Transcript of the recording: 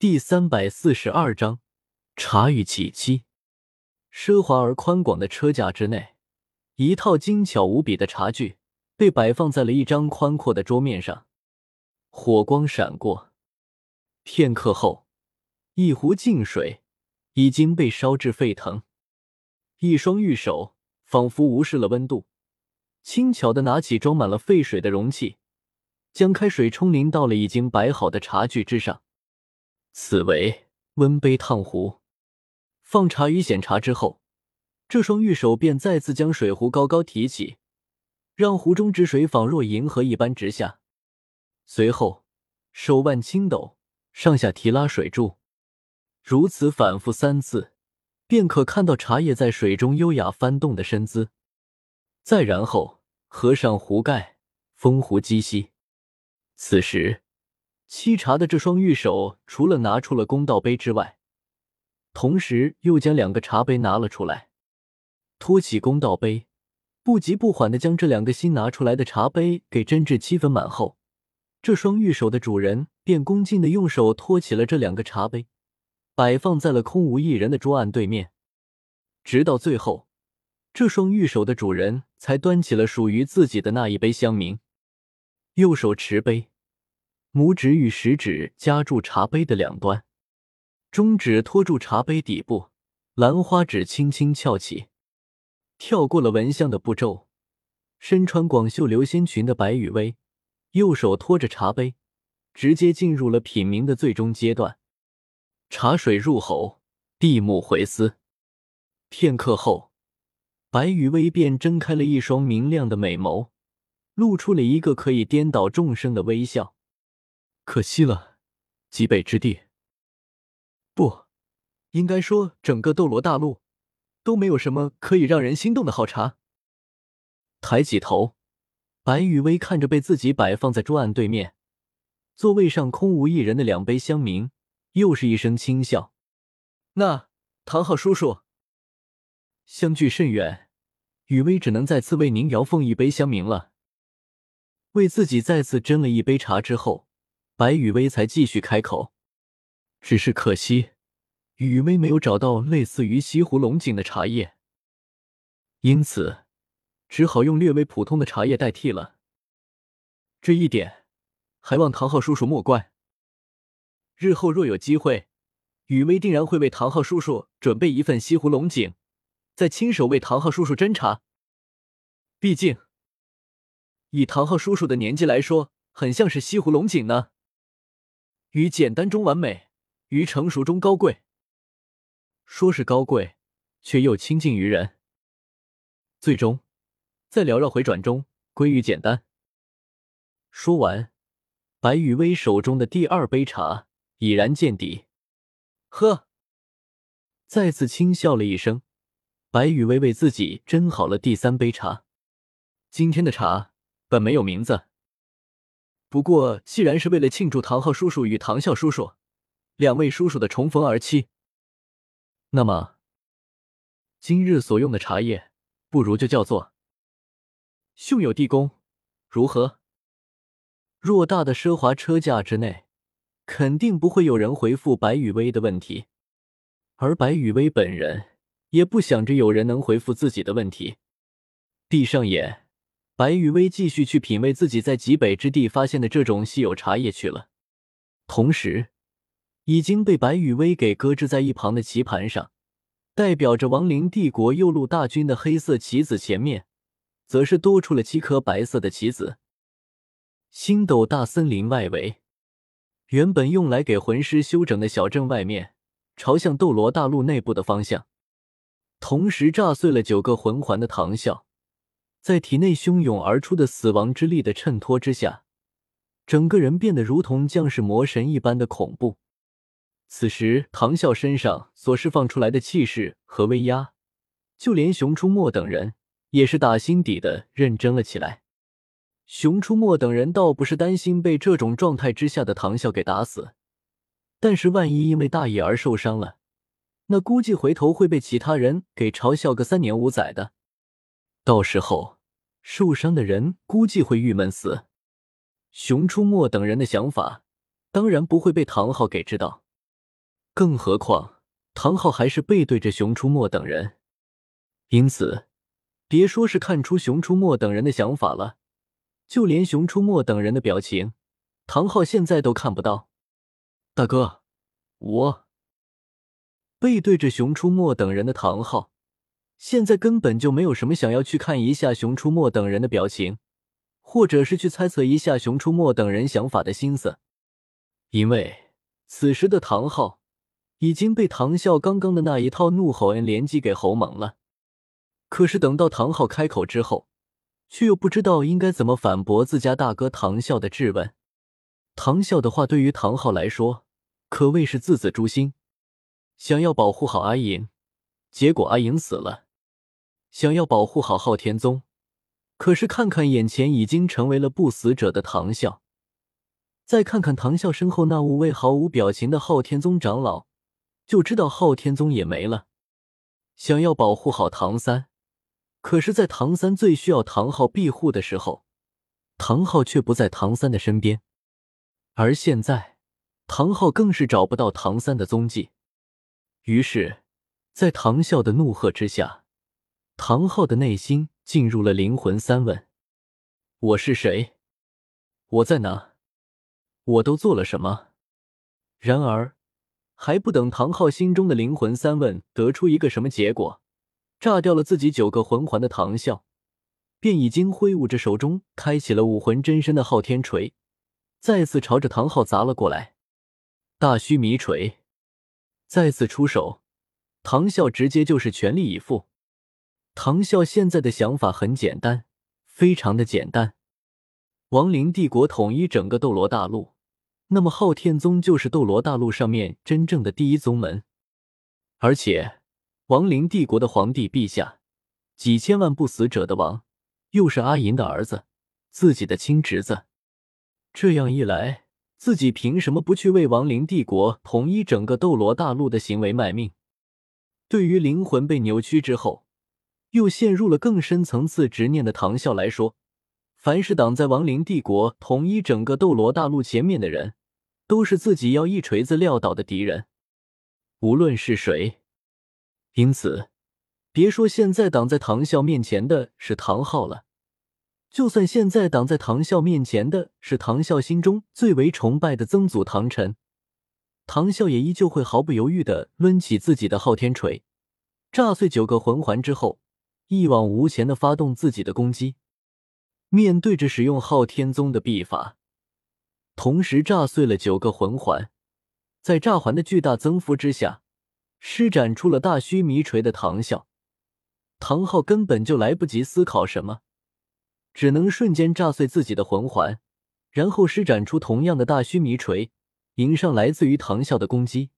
第三百四十二章茶与起妻。奢华而宽广的车架之内，一套精巧无比的茶具被摆放在了一张宽阔的桌面上，火光闪过。片刻后，一壶净水已经被烧至沸腾，一双玉手仿佛无视了温度，轻巧的拿起装满了沸水的容器，将开水冲淋到了已经摆好的茶具之上。此为温杯烫壶，放茶与显茶之后，这双玉手便再次将水壶高高提起，让壶中之水仿若银河一般直下。随后，手腕轻抖，上下提拉水柱，如此反复三次，便可看到茶叶在水中优雅翻动的身姿。再然后，合上壶盖，封壶积息。此时。沏茶的这双玉手，除了拿出了公道杯之外，同时又将两个茶杯拿了出来，托起公道杯，不急不缓的将这两个新拿出来的茶杯给斟至七分满后，这双玉手的主人便恭敬的用手托起了这两个茶杯，摆放在了空无一人的桌案对面，直到最后，这双玉手的主人才端起了属于自己的那一杯香茗，右手持杯。拇指与食指夹住茶杯的两端，中指托住茶杯底部，兰花指轻轻翘起，跳过了闻香的步骤。身穿广袖流仙裙的白羽薇，右手托着茶杯，直接进入了品茗的最终阶段。茶水入喉，闭目回思。片刻后，白羽薇便睁开了一双明亮的美眸，露出了一个可以颠倒众生的微笑。可惜了，极北之地。不，应该说整个斗罗大陆都没有什么可以让人心动的好茶。抬起头，白羽薇看着被自己摆放在桌案对面、座位上空无一人的两杯香茗，又是一声轻笑。那唐昊叔叔，相距甚远，雨薇只能再次为您摇奉一杯香茗了。为自己再次斟了一杯茶之后。白雨薇才继续开口，只是可惜，雨薇没有找到类似于西湖龙井的茶叶，因此只好用略微普通的茶叶代替了。这一点还望唐昊叔叔莫怪。日后若有机会，雨薇定然会为唐昊叔叔准备一份西湖龙井，再亲手为唐昊叔叔斟茶。毕竟，以唐昊叔叔的年纪来说，很像是西湖龙井呢。于简单中完美，于成熟中高贵。说是高贵，却又亲近于人。最终，在缭绕回转中归于简单。说完，白羽薇手中的第二杯茶已然见底。喝，再次轻笑了一声，白羽薇为自己斟好了第三杯茶。今天的茶本没有名字。不过，既然是为了庆祝唐昊叔叔与唐啸叔叔两位叔叔的重逢而期，那么今日所用的茶叶，不如就叫做“兄友弟恭”，如何？偌大的奢华车架之内，肯定不会有人回复白雨薇的问题，而白雨薇本人也不想着有人能回复自己的问题。闭上眼。白羽薇继续去品味自己在极北之地发现的这种稀有茶叶去了，同时，已经被白羽薇给搁置在一旁的棋盘上，代表着亡灵帝国右路大军的黑色棋子前面，则是多出了七颗白色的棋子。星斗大森林外围，原本用来给魂师休整的小镇外面，朝向斗罗大陆内部的方向，同时炸碎了九个魂环的唐啸。在体内汹涌而出的死亡之力的衬托之下，整个人变得如同将士魔神一般的恐怖。此时，唐啸身上所释放出来的气势和威压，就连熊出没等人也是打心底的认真了起来。熊出没等人倒不是担心被这种状态之下的唐啸给打死，但是万一因为大意而受伤了，那估计回头会被其他人给嘲笑个三年五载的。到时候，受伤的人估计会郁闷死。熊出没等人的想法，当然不会被唐昊给知道。更何况唐昊还是背对着熊出没等人，因此，别说是看出熊出没等人的想法了，就连熊出没等人的表情，唐昊现在都看不到。大哥，我背对着熊出没等人的唐昊，现在根本就没有什么想要去看一下熊出没等人的表情，或者是去猜测一下熊出没等人想法的心思，因为此时的唐昊已经被唐啸刚刚的那一套怒吼 N 连击给吼懵了。可是等到唐昊开口之后，却又不知道应该怎么反驳自家大哥唐啸的质问。唐啸的话对于唐昊来说。可谓是字字诛心，想要保护好阿银，结果阿银死了；想要保护好昊天宗，可是看看眼前已经成为了不死者的唐啸，再看看唐啸身后那五位毫无表情的昊天宗长老，就知道昊天宗也没了。想要保护好唐三，可是，在唐三最需要唐昊庇护的时候，唐昊却不在唐三的身边，而现在。唐昊更是找不到唐三的踪迹，于是，在唐啸的怒喝之下，唐昊的内心进入了灵魂三问：我是谁？我在哪？我都做了什么？然而，还不等唐昊心中的灵魂三问得出一个什么结果，炸掉了自己九个魂环的唐啸，便已经挥舞着手中开启了武魂真身的昊天锤，再次朝着唐昊砸了过来。大须弥锤再次出手，唐啸直接就是全力以赴。唐啸现在的想法很简单，非常的简单。亡灵帝国统一整个斗罗大陆，那么昊天宗就是斗罗大陆上面真正的第一宗门。而且，亡灵帝国的皇帝陛下，几千万不死者的王，又是阿银的儿子，自己的亲侄子。这样一来。自己凭什么不去为亡灵帝国统一整个斗罗大陆的行为卖命？对于灵魂被扭曲之后，又陷入了更深层次执念的唐啸来说，凡是挡在亡灵帝国统一整个斗罗大陆前面的人，都是自己要一锤子撂倒的敌人，无论是谁。因此，别说现在挡在唐啸面前的是唐昊了。就算现在挡在唐啸面前的是唐啸心中最为崇拜的曾祖唐晨，唐啸也依旧会毫不犹豫的抡起自己的昊天锤，炸碎九个魂环之后，一往无前的发动自己的攻击。面对着使用昊天宗的秘法，同时炸碎了九个魂环，在炸环的巨大增幅之下，施展出了大须弥锤的唐啸，唐昊根本就来不及思考什么。只能瞬间炸碎自己的魂环，然后施展出同样的大须弥锤，迎上来自于唐啸的攻击。